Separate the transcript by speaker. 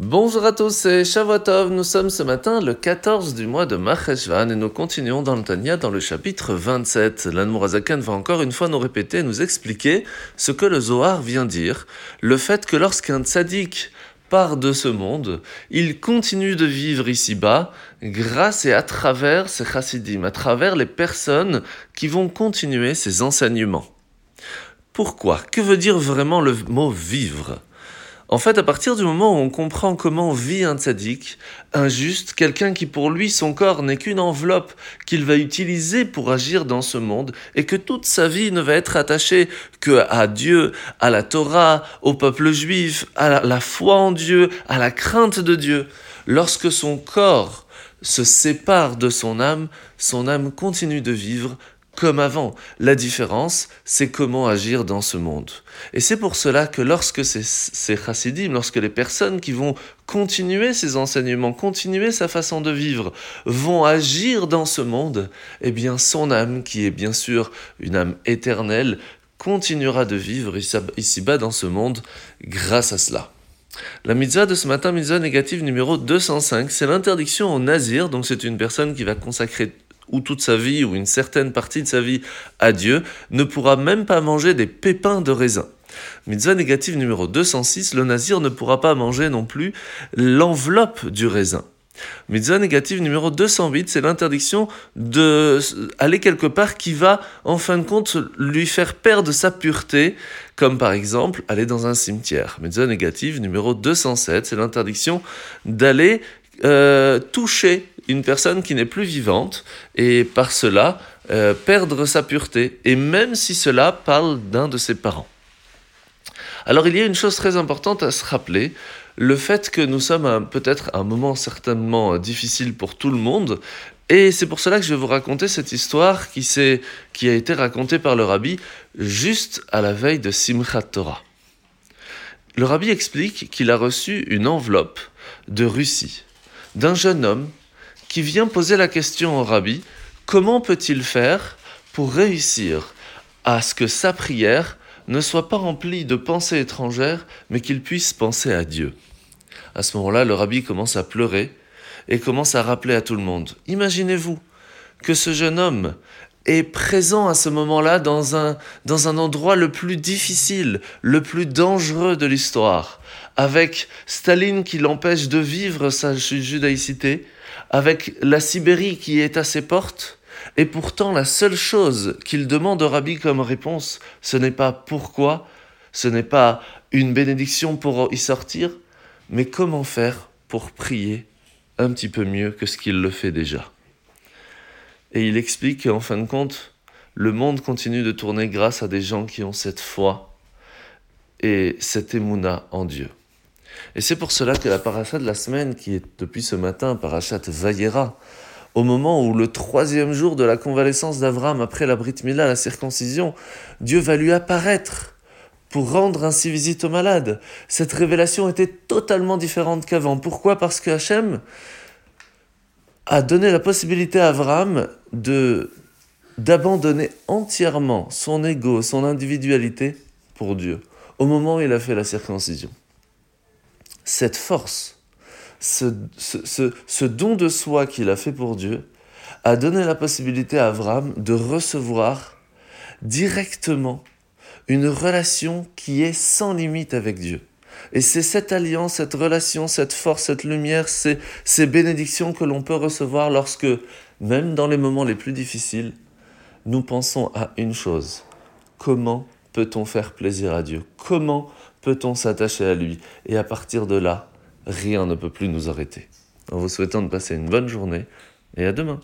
Speaker 1: Bonjour à tous, c'est Shavuotov. Nous sommes ce matin le 14 du mois de Maheshvan et nous continuons dans le Tanya dans le chapitre 27. L'Anmorazakan va encore une fois nous répéter, nous expliquer ce que le Zohar vient dire. Le fait que lorsqu'un tzaddik part de ce monde, il continue de vivre ici-bas grâce et à travers ses chassidim, à travers les personnes qui vont continuer ses enseignements. Pourquoi? Que veut dire vraiment le mot vivre? En fait, à partir du moment où on comprend comment vit un tzaddik, un juste, quelqu'un qui pour lui son corps n'est qu'une enveloppe qu'il va utiliser pour agir dans ce monde, et que toute sa vie ne va être attachée que à Dieu, à la Torah, au peuple juif, à la foi en Dieu, à la crainte de Dieu, lorsque son corps se sépare de son âme, son âme continue de vivre comme avant. La différence, c'est comment agir dans ce monde. Et c'est pour cela que lorsque ces, chassidim, lorsque les personnes qui vont continuer ces enseignements, continuer sa façon de vivre, vont agir dans ce monde, eh bien son âme, qui est bien sûr une âme éternelle, continuera de vivre ici-bas dans ce monde grâce à cela. La mitzvah de ce matin, mitzvah négative numéro 205, c'est l'interdiction au nazir, donc c'est une personne qui va consacrer ou toute sa vie, ou une certaine partie de sa vie à Dieu, ne pourra même pas manger des pépins de raisin. Mitzvah négative numéro 206, le nazir ne pourra pas manger non plus l'enveloppe du raisin. Mitzvah négative numéro 208, c'est l'interdiction de aller quelque part qui va, en fin de compte, lui faire perdre sa pureté, comme par exemple aller dans un cimetière. Mitzvah négative numéro 207, c'est l'interdiction d'aller euh, toucher une personne qui n'est plus vivante et par cela euh, perdre sa pureté, et même si cela parle d'un de ses parents. Alors il y a une chose très importante à se rappeler, le fait que nous sommes peut-être à un moment certainement difficile pour tout le monde, et c'est pour cela que je vais vous raconter cette histoire qui, qui a été racontée par le rabbi juste à la veille de Simchat Torah. Le rabbi explique qu'il a reçu une enveloppe de Russie d'un jeune homme qui vient poser la question au rabbi, comment peut-il faire pour réussir à ce que sa prière ne soit pas remplie de pensées étrangères, mais qu'il puisse penser à Dieu? À ce moment-là, le rabbi commence à pleurer et commence à rappeler à tout le monde. Imaginez-vous que ce jeune homme est présent à ce moment-là dans un, dans un endroit le plus difficile, le plus dangereux de l'histoire, avec Staline qui l'empêche de vivre sa judaïcité, avec la Sibérie qui est à ses portes, et pourtant la seule chose qu'il demande au rabbi comme réponse, ce n'est pas pourquoi, ce n'est pas une bénédiction pour y sortir, mais comment faire pour prier un petit peu mieux que ce qu'il le fait déjà. Et il explique qu'en fin de compte, le monde continue de tourner grâce à des gens qui ont cette foi et cette émouna en Dieu. Et c'est pour cela que la paracha de la semaine, qui est depuis ce matin, parachat Vayera, au moment où le troisième jour de la convalescence d'Avram après la Brit Mila, la circoncision, Dieu va lui apparaître pour rendre ainsi visite aux malades. Cette révélation était totalement différente qu'avant. Pourquoi? Parce que Hachem a donné la possibilité à Avram de d'abandonner entièrement son ego, son individualité pour Dieu, au moment où il a fait la circoncision cette force, ce, ce, don de soi qu'il a fait pour Dieu, a donné la possibilité à Abraham de recevoir directement une relation qui est sans limite avec Dieu. Et c'est cette alliance, cette relation, cette force, cette lumière, ces, ces bénédictions que l'on peut recevoir lorsque, même dans les moments les plus difficiles, nous pensons à une chose. Comment peut-on faire plaisir à Dieu? Comment peut-on s'attacher à lui? Et à partir de là, rien ne peut plus nous arrêter. En vous souhaitant de passer une bonne journée et à demain.